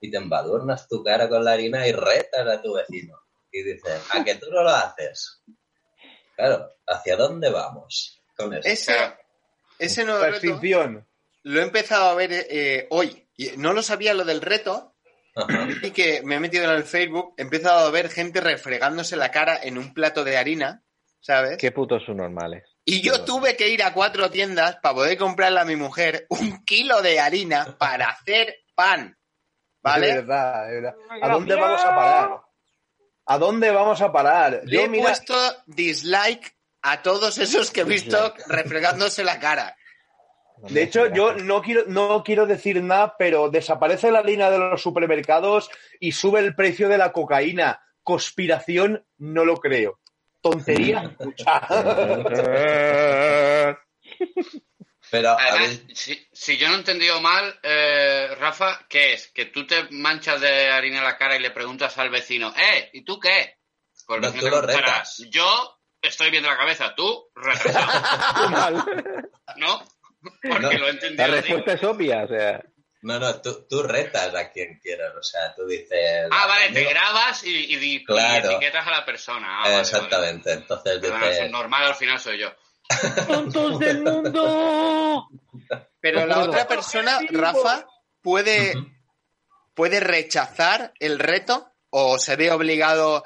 y te embadurnas tu cara con la harina y retas a tu vecino. Y dices, ¿a que tú no lo haces? Claro, ¿hacia dónde vamos con eso? Ese, ese nuevo La reto extinción. Lo he empezado a ver eh, hoy. Y no lo sabía lo del reto Ajá. y que me he metido en el Facebook. He empezado a ver gente refregándose la cara en un plato de harina, ¿sabes? Qué putos subnormales. Y yo tuve que ir a cuatro tiendas para poder comprarle a mi mujer un kilo de harina para hacer pan. De ¿Vale? verdad, de verdad. ¿A dónde vamos a parar? ¿A dónde vamos a parar? Le Yo, he mira, puesto dislike a todos esos que he visto refregándose la cara. De hecho, yo no quiero, no quiero decir nada, pero desaparece la harina de los supermercados y sube el precio de la cocaína. Conspiración, no lo creo. tonterías muchas. Pero, a Además, ver, si, si yo no he entendido mal, eh, Rafa, ¿qué es? Que tú te manchas de harina la cara y le preguntas al vecino, ¿eh? ¿Y tú qué? Pues No, tú te lo retas. Yo estoy viendo la cabeza, tú retrasado. ¿No? Porque No, lo he La entendido. así. respuesta es obvia, o sea. no, no, tú, tú retas a quien quieras. O sea, tú dices. Ah, vale, te grabas y, y, Claro. etiquetas a la persona. Ah, vale, vale. Exactamente. Entonces Perdona, dices. es normal al final soy yo. ¡Tontos del mundo! Pero la otra persona, Rafa, puede, puede rechazar el reto o se ve obligado,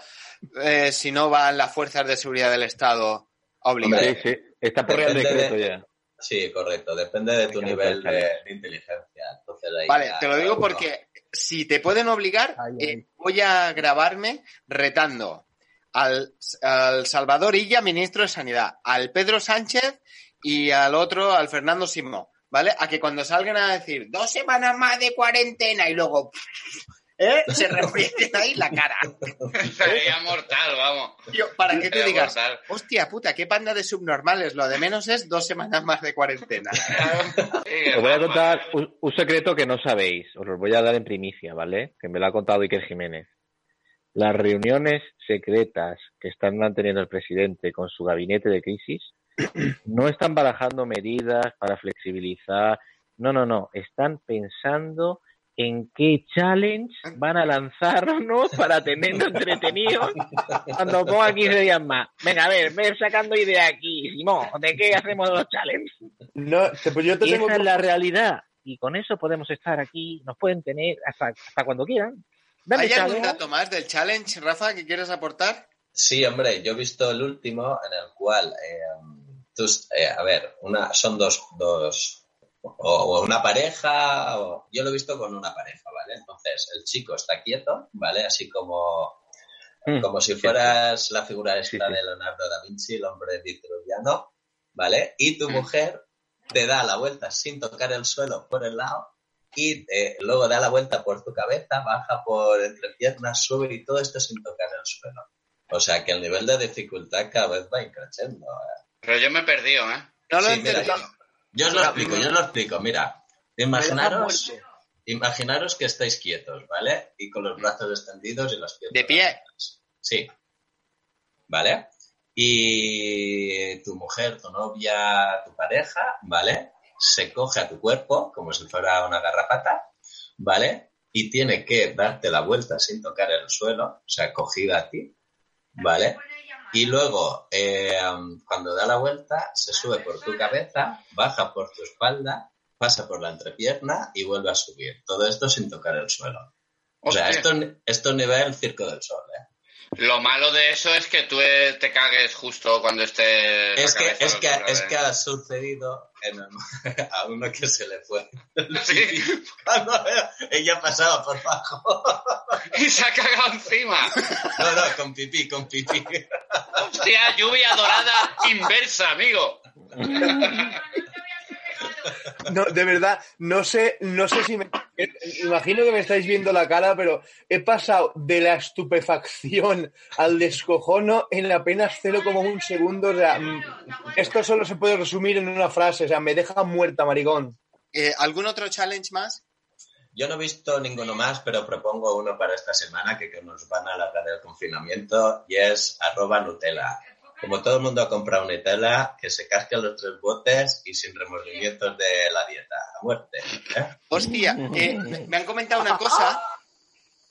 eh, si no van las fuerzas de seguridad del Estado, a obligar. Hombre, Sí, sí. Está por Real Decreto de- ya. Sí, correcto. Depende de tu nivel de, inteligencia. Entonces, ahí Vale, ya te lo digo porque si te pueden obligar, Ay, eh, voy a grabarme retando al, al Salvador Illa, ministro de Sanidad, al Pedro Sánchez y al otro, al Fernando Simó, ¿vale? A que cuando salgan a decir dos semanas más de cuarentena y luego ¿eh? se refrieguen ahí la cara. Sería mortal, vamos. Para que tú digas, mortal. hostia puta, qué panda de subnormales, lo de menos es dos semanas más de cuarentena. Sí, Os voy a contar un, un secreto que no sabéis. Os lo voy a dar en primicia, ¿vale? Que me lo ha contado Iker Jiménez. Las reuniones secretas que están manteniendo el presidente con su gabinete de crisis no están barajando medidas para flexibilizar. No, no, no. Están pensando en qué challenge van a lanzarnos para tenernos entretenidos cuando ponga 15 días más. Venga, a ver, ve sacando ideas aquí, Simón. ¿De qué hacemos los challenges? No, pues yo te Y tengo esa es la realidad. Y con eso podemos estar aquí, nos pueden tener hasta, hasta cuando quieran. Dame ¿Hay algún dato más del challenge, Rafa, que quieres aportar? Sí, hombre, yo he visto el último en el cual, eh, tú- eh, a ver, una, son dos, dos o, o una pareja, o, yo lo he visto con una pareja, ¿vale? Entonces, el chico está quieto, ¿vale? Así como, Mm, como si sí, fueras la figura esta Sí, sí. de Leonardo da Vinci, el hombre vitruviano, ¿vale? Y Mm. tu mujer te da la vuelta sin tocar el suelo por el lado y eh, luego da la vuelta por tu cabeza, baja por entre piernas, sube y todo esto sin tocar el suelo. O sea que el nivel de dificultad cada vez va increciendo. ¿eh? Pero yo me he perdido, ¿eh? No lo Sí, he mira, entendido. Yo, os lo explico, yo os lo explico. Mira, imaginaros, imaginaros que estáis quietos, ¿vale? Y con los brazos extendidos y las piernas. De pie. abiertas. Sí. ¿Vale? Y tu mujer, tu novia, tu pareja, ¿vale? Se coge a tu cuerpo como si fuera una garrapata, ¿vale? Y tiene que darte la vuelta sin tocar el suelo, o sea, cogida a ti, ¿vale? Y luego, eh, cuando da la vuelta, se sube por tu cabeza, baja por tu espalda, pasa por la entrepierna y vuelve a subir. Todo esto sin tocar el suelo. O sea, esto, esto es nivel Circo del Sol, ¿eh? Lo malo de eso es que tú eh, te cagues justo cuando esté. Es que, es, que, es ha sucedido en el- a uno que se le fue. Sí, Cuando ella pasaba por abajo. y se ha cagado encima. No, no, con pipí, con pipí. Hostia, lluvia dorada inversa, amigo. No, de verdad, no sé, no sé si me. Imagino que me estáis viendo la cara, pero he pasado de la estupefacción al descojono en apenas 0,1 segundo. O sea, mm, esto solo se puede resumir en una frase. O sea, me deja muerta, maricón. Eh, ¿Algún otro challenge más? Yo no he visto ninguno más, pero propongo uno para esta semana que, que nos van a alargar el confinamiento y es arroba Nutella. Como todo el mundo ha comprado Nutella, que se casquen los tres botes y sin remordimientos de la dieta. A muerte. ¿eh? Hostia, eh, me han comentado una cosa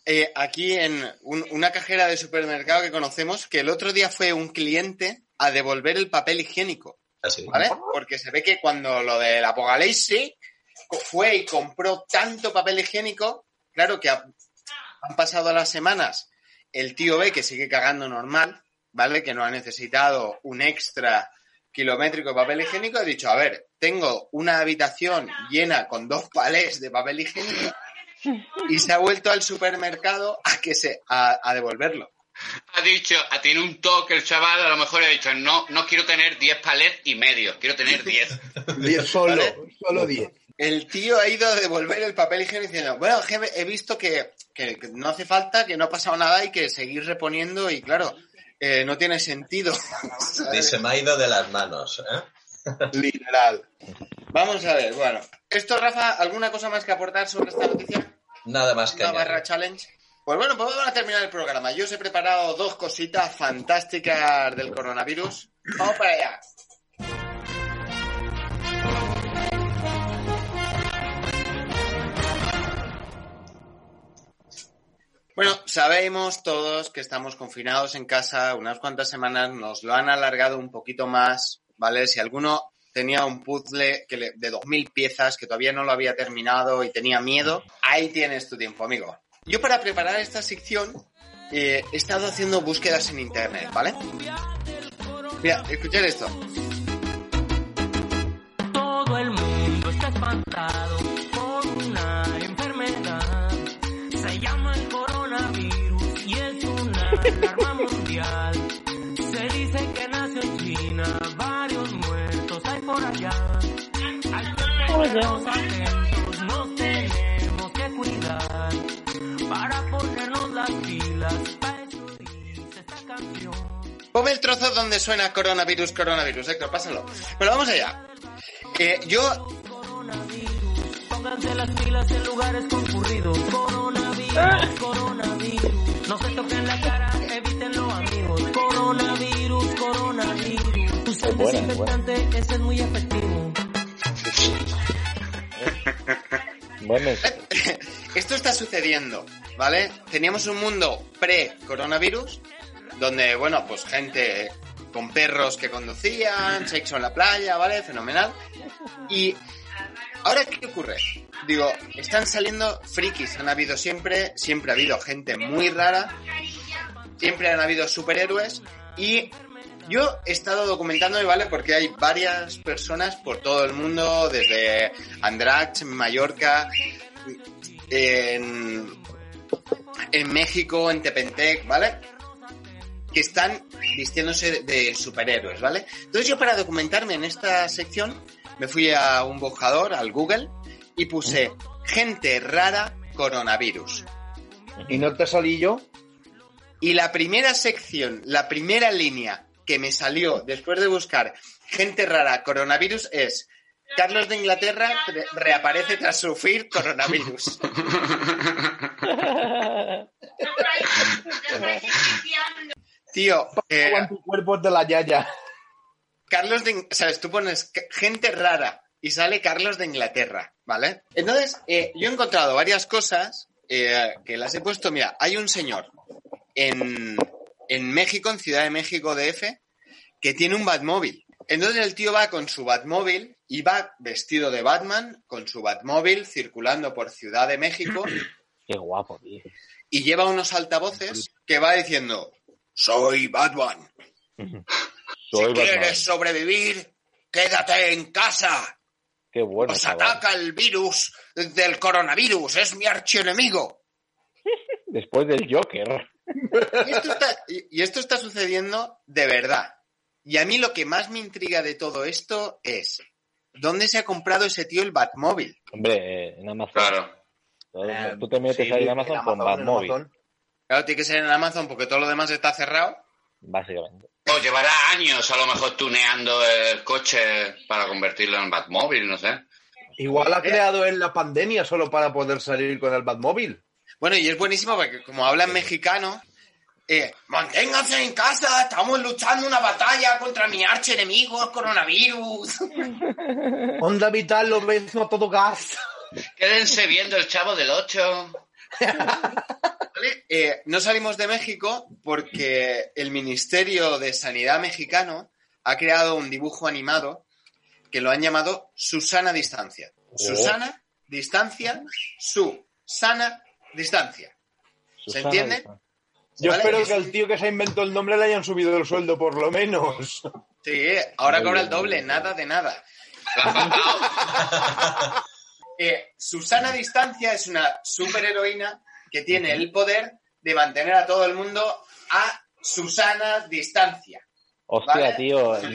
eh, aquí en un- una cajera de supermercado que conocemos, que el otro día fue un cliente a devolver el papel higiénico, Así. ¿vale? Porque se ve que cuando lo del apocalipsis fue y compró tanto papel higiénico, claro que ha- han pasado las semanas, el tío ve que sigue cagando normal, ¿vale? Que no ha necesitado un extra kilométrico de papel higiénico, ha dicho, a ver, tengo una habitación llena con dos palés de papel higiénico y se ha vuelto al supermercado a que se a, a devolverlo. Ha dicho, ha tiene un toque el chaval, a lo mejor ha dicho, no, no quiero tener 10 palets y medio, quiero tener 10. Solo, ¿Vale? solo 10. El tío ha ido a devolver el papel higiénico diciendo, bueno, he visto que, que- que no hace falta, que no ha pasado nada y que seguir reponiendo y claro, eh, no tiene sentido. Y se me ha ido de las manos. ¿eh? Literal. Vamos a ver, bueno. Esto, Rafa, ¿alguna cosa más que aportar sobre esta noticia? Nada más que Una añadir. barra challenge. Pues bueno, pues vamos a terminar el programa. Yo os he preparado dos cositas fantásticas del coronavirus. Vamos para allá. Bueno, sabemos todos que estamos confinados en casa unas cuantas semanas, nos lo han alargado un poquito más, ¿vale? Si alguno tenía un puzzle que le- de 2.000 piezas que todavía no lo había terminado y tenía miedo, ahí tienes tu tiempo, amigo. Yo para preparar esta sección eh, he estado haciendo búsquedas en internet, ¿vale? Mira, escuchad esto. Todo el mundo está espantado mundial. Se dice que nació en China, varios muertos hay por allá. Hay que estarnos atentos, nos tenemos que cuidar para ponernos las pilas. Pa' eso dice esta canción. El trozo donde suena coronavirus, coronavirus, Héctor, pásalo. Bueno, vamos allá. Eh, yo Pónganse las pilas en lugares concurridos. Coronavirus, coronavirus. No se toquen la cara, evítenlo, amigos. Coronavirus, coronavirus. Desinfectante, ese es muy efectivo. Bueno, Esto está sucediendo, ¿vale? Teníamos un mundo pre-coronavirus, donde, bueno, pues gente con perros que conducían, sexo en la playa, ¿vale? Fenomenal. Y ahora, ¿qué ocurre? Digo, están saliendo frikis, han habido siempre, siempre ha habido gente muy rara, siempre han habido superhéroes y yo he estado documentándome, ¿vale? Porque hay varias personas por todo el mundo, desde Andrax, Mallorca, en, México, en Tepentec, ¿vale? Que están vistiéndose de superhéroes, ¿vale? Entonces yo para documentarme en esta sección me fui a un buscador, al Google, y puse gente rara coronavirus. ¿Y no te salí yo? Y la primera sección, la primera línea que me salió después de buscar gente rara coronavirus es Carlos de Inglaterra re- reaparece tras sufrir coronavirus. Tío, eh, tu cuerpo de la yaya. Carlos de, sabes, tú pones gente rara y sale Carlos de Inglaterra, ¿vale? Entonces, eh, yo he encontrado varias cosas eh, que las he puesto. Mira, hay un señor en, en México, en Ciudad de México DF, que tiene un Batmóvil. Entonces el tío va con su Batmóvil y va vestido de Batman, con su Batmóvil, circulando por Ciudad de México qué guapo, tío. y lleva unos altavoces que va diciendo, soy Batman. Soy si quieres sobrevivir, quédate en casa. Qué bueno, Os chaval. ataca el virus del coronavirus, es mi archienemigo. Después del Joker. Y esto, está, y esto está sucediendo de verdad. Y a mí lo que más me intriga de todo esto es, ¿dónde se ha comprado ese tío el Batmóvil? Hombre, eh, en Amazon. Claro. Entonces, Tú te metes Sí, ahí en Amazon, con Batmóvil, Amazon. Claro, tiene que ser en Amazon porque todo lo demás está cerrado. básicamente. O llevará años a lo mejor tuneando el coche para convertirlo en Batmóvil, no sé. Igual ha creado en la pandemia solo para poder salir con el Batmóvil. Bueno, y es buenísimo porque como hablan mexicano, eh, manténganse en casa, estamos luchando una batalla contra mi archienemigo, el coronavirus. Onda vital, lo mismo a todo gas. Quédense viendo el chavo del 8. ¿Vale? Eh, no salimos de México porque el Ministerio de Sanidad mexicano ha creado un dibujo animado que lo han llamado Susana Distancia. Susana Distancia, su sana distancia. ¿Se Susana entiende? Distancia. Yo ¿Vale? espero que al tío que se inventó el nombre le hayan subido el sueldo, por lo menos. Sí, ahora cobra el doble, nada de nada. Eh, Susana Distancia es una superheroína que tiene el poder de mantener a todo el mundo a Susana Distancia. Hostia, ¿vale? tío, Sí,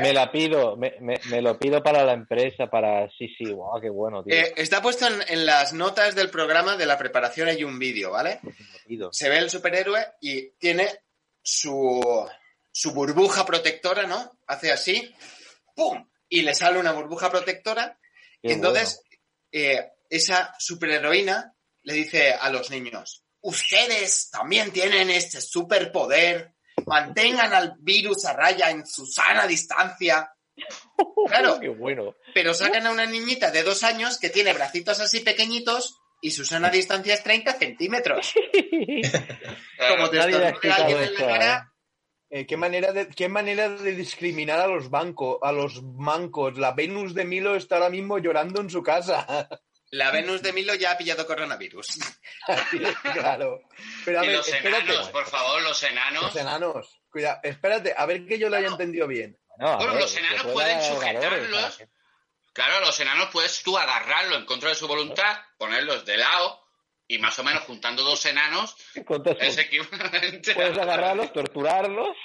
me, la pido, me, me, me lo pido para la empresa, para... Sí, sí, guau, qué bueno, tío. Eh, está puesto en, en las notas del programa de la preparación hay un vídeo, ¿vale? Se ve el superhéroe y tiene su, su burbuja protectora, ¿no? Hace así, ¡pum! Y le sale una burbuja protectora. Qué y entonces, eh, esa superheroína le dice a los niños, ustedes también tienen este superpoder, mantengan al virus a raya en su sana distancia. Claro, Qué bueno. pero sacan a una niñita de dos años que tiene bracitos así pequeñitos y su sana distancia es 30 centímetros. Como te estornude alguien en la cara, Eh, ¿qué, manera de, ¿Qué manera de discriminar a los bancos, a los mancos? La Venus de Milo está ahora mismo llorando en su casa. la Venus de Milo ya ha pillado coronavirus. claro. Pero a y ver, los espérate. enanos, por favor, los enanos. Los enanos. Cuidado, espérate, a ver que yo lo haya entendido bien. No, Bueno, ver, los enanos pueden valores, sujetarlos. Claro, los enanos puedes tú agarrarlo en contra de su voluntad, ponerlos de lado y más o menos juntando dos enanos es equivalente. Puedes agarrarlos, torturarlos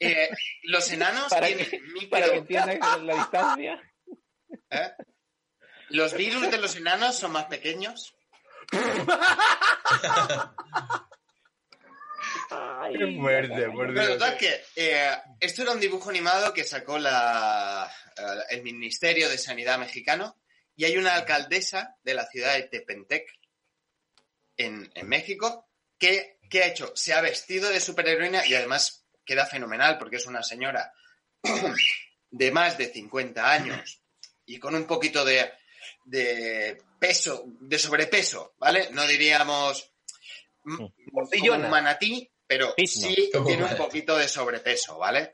Eh, los enanos para tienen que, micro- para que entiendan la distancia. ¿eh? Los virus de los enanos son más pequeños. Qué fuerte, por Pero Dios. total que eh, esto era un dibujo animado que sacó la, eh, el Ministerio de Sanidad mexicano y hay una alcaldesa de la ciudad de Tepentec en, en México que, que ha hecho, se ha vestido de superheroína y además queda fenomenal porque es una señora de más de 50 años y con un poquito de, de peso, de sobrepeso, ¿vale? No diríamos mm, un manatí, pero sí Como tiene un manatí. poquito de sobrepeso, ¿vale?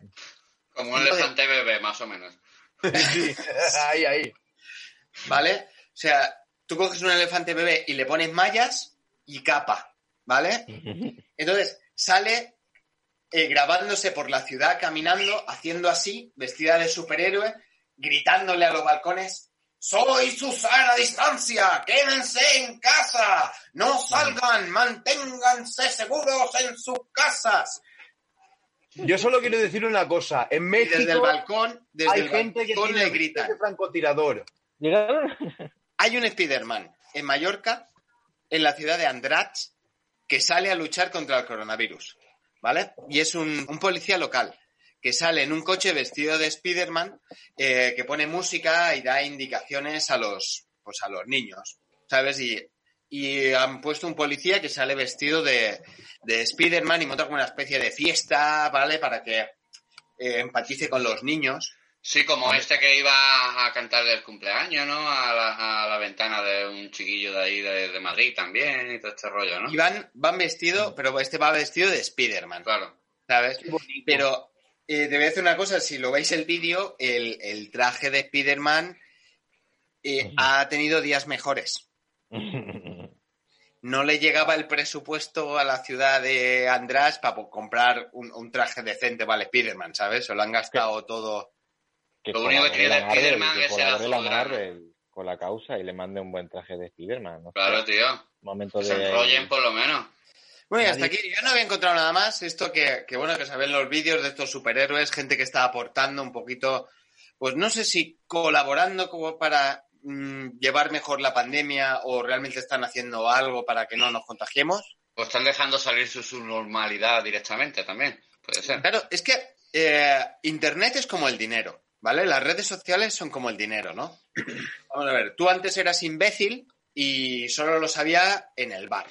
Como un elefante bebé, más o menos. Sí, ahí, ahí. ¿Vale? O sea, tú coges un elefante bebé y le pones mallas y capa, ¿vale? Entonces sale eh, grabándose por la ciudad, caminando, haciendo así, vestida de superhéroe, gritándole a los balcones, ¡Soy Susana Distancia! ¡Quédense en casa! ¡No salgan! ¡Manténganse seguros en sus casas! Yo solo quiero decir una cosa. En México desde el balcón, desde hay el gente que balcón tiene le gritan. de francotirador. Llegaron. Hay un Spider-Man en Mallorca, en la ciudad de Andratx, que sale a luchar contra el coronavirus, ¿vale? Y es un, un policía local que sale en un coche vestido de Spider-Man, eh, que pone música y da indicaciones a los, pues a los niños, ¿sabes? Y, y han puesto un policía que sale vestido de, de Spider-Man y monta como una especie de fiesta, ¿vale? Para que eh, empatice con los niños. Sí, como este que iba a cantarle el cumpleaños, ¿no? A la, a la ventana de un chiquillo de ahí de, de Madrid también y todo este rollo, ¿no? Y van, van vestido, pero este va vestido de Spider-Man. Claro. ¿sabes? Pero eh, te voy a decir una cosa, si lo veis el vídeo, el, el traje de Spider-Man eh, ha tenido días mejores. No le llegaba el presupuesto a la ciudad de András para comprar un, un traje decente para el Spider-Man, ¿sabes? Se lo han gastado todo. Que Lo único que tiene de Spiderman es el con la causa y le mande un buen traje de Spiderman. ¿no? Claro, tío. Momento Que se enrollen por lo menos. Bueno, y hasta aquí yo no había encontrado nada más. Esto que, que bueno, que se ven los vídeos de estos superhéroes, gente que está aportando un poquito, pues no sé si colaborando como para mm, llevar mejor la pandemia o realmente están haciendo algo para que no nos contagiemos. Pues están dejando salir su, su normalidad directamente también. Puede ser. Claro, es que eh, Internet es como el dinero, ¿vale? Las redes sociales son como el dinero, ¿no? Vamos a ver, tú antes eras imbécil y solo lo sabía en el bar.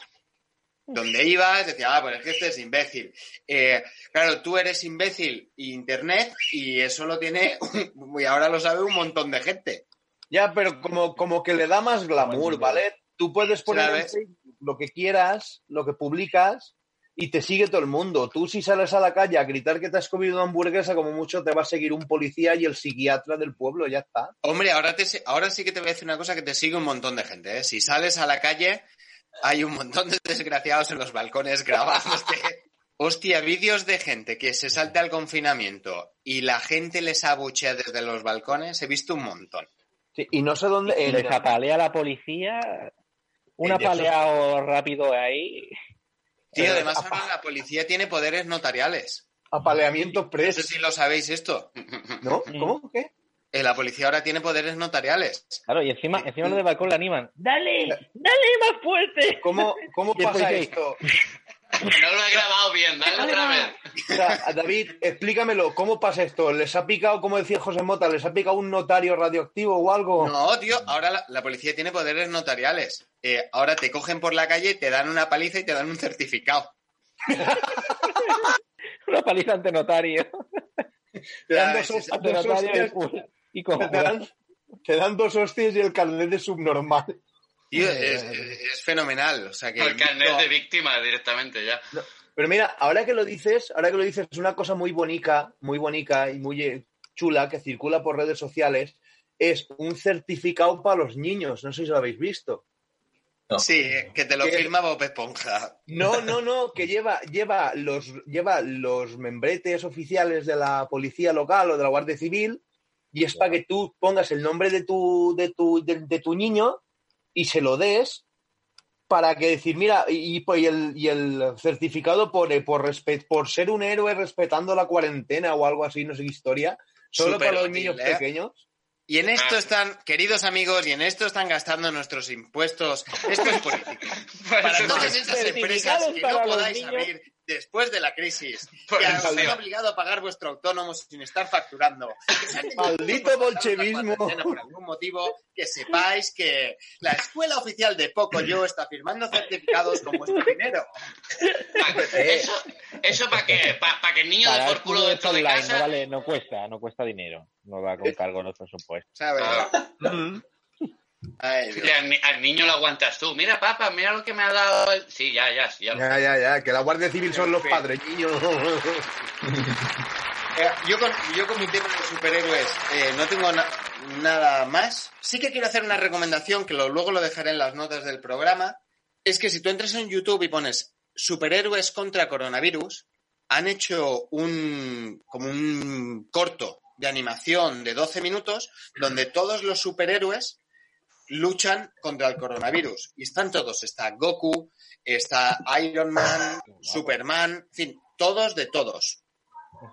Donde ibas, decía, ah, pues es que este es imbécil. Eh, claro, tú eres imbécil y Internet y eso lo tiene, y ahora lo sabe un montón de gente. Ya, pero como, como que le da más glamour, ¿vale? Tú puedes poner en ¿Sabes? Facebook lo que quieras, lo que publicas, y te sigue todo el mundo. Tú si sales a la calle a gritar que te has comido una hamburguesa, como mucho te va a seguir un policía y el psiquiatra del pueblo, ya está. Hombre, ahora, te, ahora sí que te voy a decir una cosa que te sigue un montón de gente. ¿eh? Si sales a la calle, hay un montón de desgraciados en los balcones grabándote. Hostia, vídeos de gente que se salta al confinamiento y la gente les abuchea desde los balcones, he visto un montón. Sí, y no sé dónde... Les apalea la policía. Un apaleado rápido ahí. Tío, además ahora la policía tiene poderes notariales. Apaleamiento No press, sé si lo sabéis esto. ¿no? ¿Cómo? ¿Qué? Eh, la policía ahora tiene poderes notariales. Claro, y encima, encima los de balcón le animan. ¡Dale! ¡Dale más fuerte! ¿Cómo, cómo pasa esto? No lo he grabado bien, dale otra vez. O sea, David, explícamelo, ¿cómo pasa esto? ¿Les ha picado, como decía José Mota, les ha picado un notario radioactivo o algo? No, tío, ahora la, la policía tiene poderes notariales. Eh, ahora te cogen por la calle, te dan una paliza y te dan un certificado. Una paliza ante notario. Te dan Ya, dos, hostias, y, te, dan, te dan dos hostias y el carnet de subnormal. Tío, es, es- es fenomenal. O sea que El carnet de víctima directamente ya. Pero mira, ahora que lo dices, ahora que lo dices, es una cosa muy bonita, muy bonita y muy eh, chula que circula por redes sociales. Es un certificado para los niños. No sé si lo habéis visto. Sí, que te lo firma Bob Esponja. No, no, no, que lleva, lleva los, lleva los membretes oficiales de la policía local o de la Guardia Civil y es para que tú pongas el nombre de tu, de tu, de, de tu niño y se lo des para que decir, mira, y, y el, y el certificado pone por, respe- por ser un héroe respetando la cuarentena o algo así, no sé historia, solo para los útil, niños ¿eh? pequeños. Y en esto están, queridos amigos, y en esto están gastando nuestros impuestos. Esto es política. Para Para todas esas empresas que no podáis abrir después de la crisis, que os han obligado a pagar vuestro autónomo sin estar facturando. Maldito bolchevismo. Por algún motivo, que sepáis que la escuela oficial de Poco Yo está firmando certificados con vuestro dinero. ¿Eso, eso para qué? ¿Para que el niño de Para por culo dentro de online, casa? no vale, no cuesta, no cuesta dinero. No va con cargo en los presupuestos. ¿Sabes? Ay, al, ni- al niño lo aguantas tú. Mira, papá, mira lo que me ha dado. el- Sí, ya, ya, sí, ya. lo- Ya, ya, ya, que la Guardia Civil son los padres. Eh, yo, con, yo con mi tema de superhéroes eh, no tengo na- nada más. Sí que quiero hacer una recomendación que lo- luego lo dejaré en las notas del programa. Es que si tú entras en YouTube y pones superhéroes contra coronavirus, han hecho un como un corto de animación de 12 minutos donde todos los superhéroes luchan contra el coronavirus. Y están todos. Está Goku, está Iron Man, Superman, en fin, todos de todos.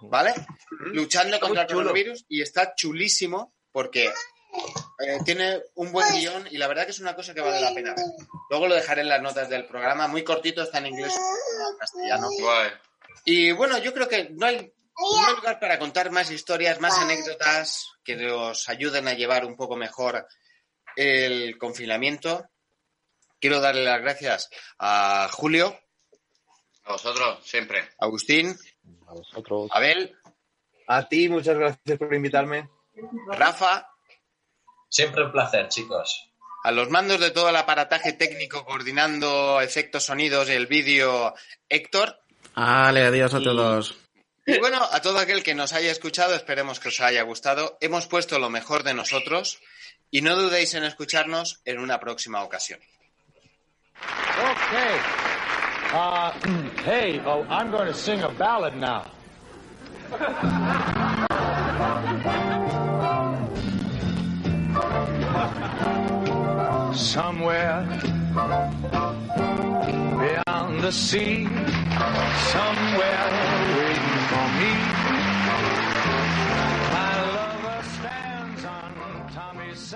¿Vale? Luchando contra el coronavirus y está chulísimo porque eh, tiene un buen guion y la verdad que es una cosa que vale la pena ver. Luego lo dejaré en las notas del programa, muy cortito, está en inglés y en castellano. Guay. Y bueno, yo creo que no hay, no hay lugar para contar más historias, más anécdotas que os ayuden a llevar un poco mejor el confinamiento. Quiero darle las gracias a Julio, A vosotros, siempre. Agustín, A vosotros. Abel, A ti, muchas gracias por invitarme. Rafa, Siempre un placer, chicos. a los mandos de todo el aparataje técnico coordinando efectos sonidos y el vídeo, Héctor. Vale, adiós a Y- todos. Y bueno, a todo aquel que nos haya escuchado, esperemos que os haya gustado. Hemos puesto lo mejor de nosotros y no dudéis en escucharnos en una próxima ocasión. Okay. Uh, hey, oh, I'm going to sing a ballad now. Somewhere beyond the sea, somewhere waiting for me.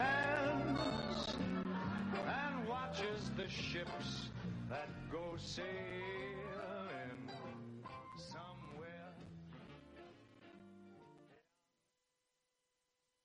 Sands and watches the ships that go sailing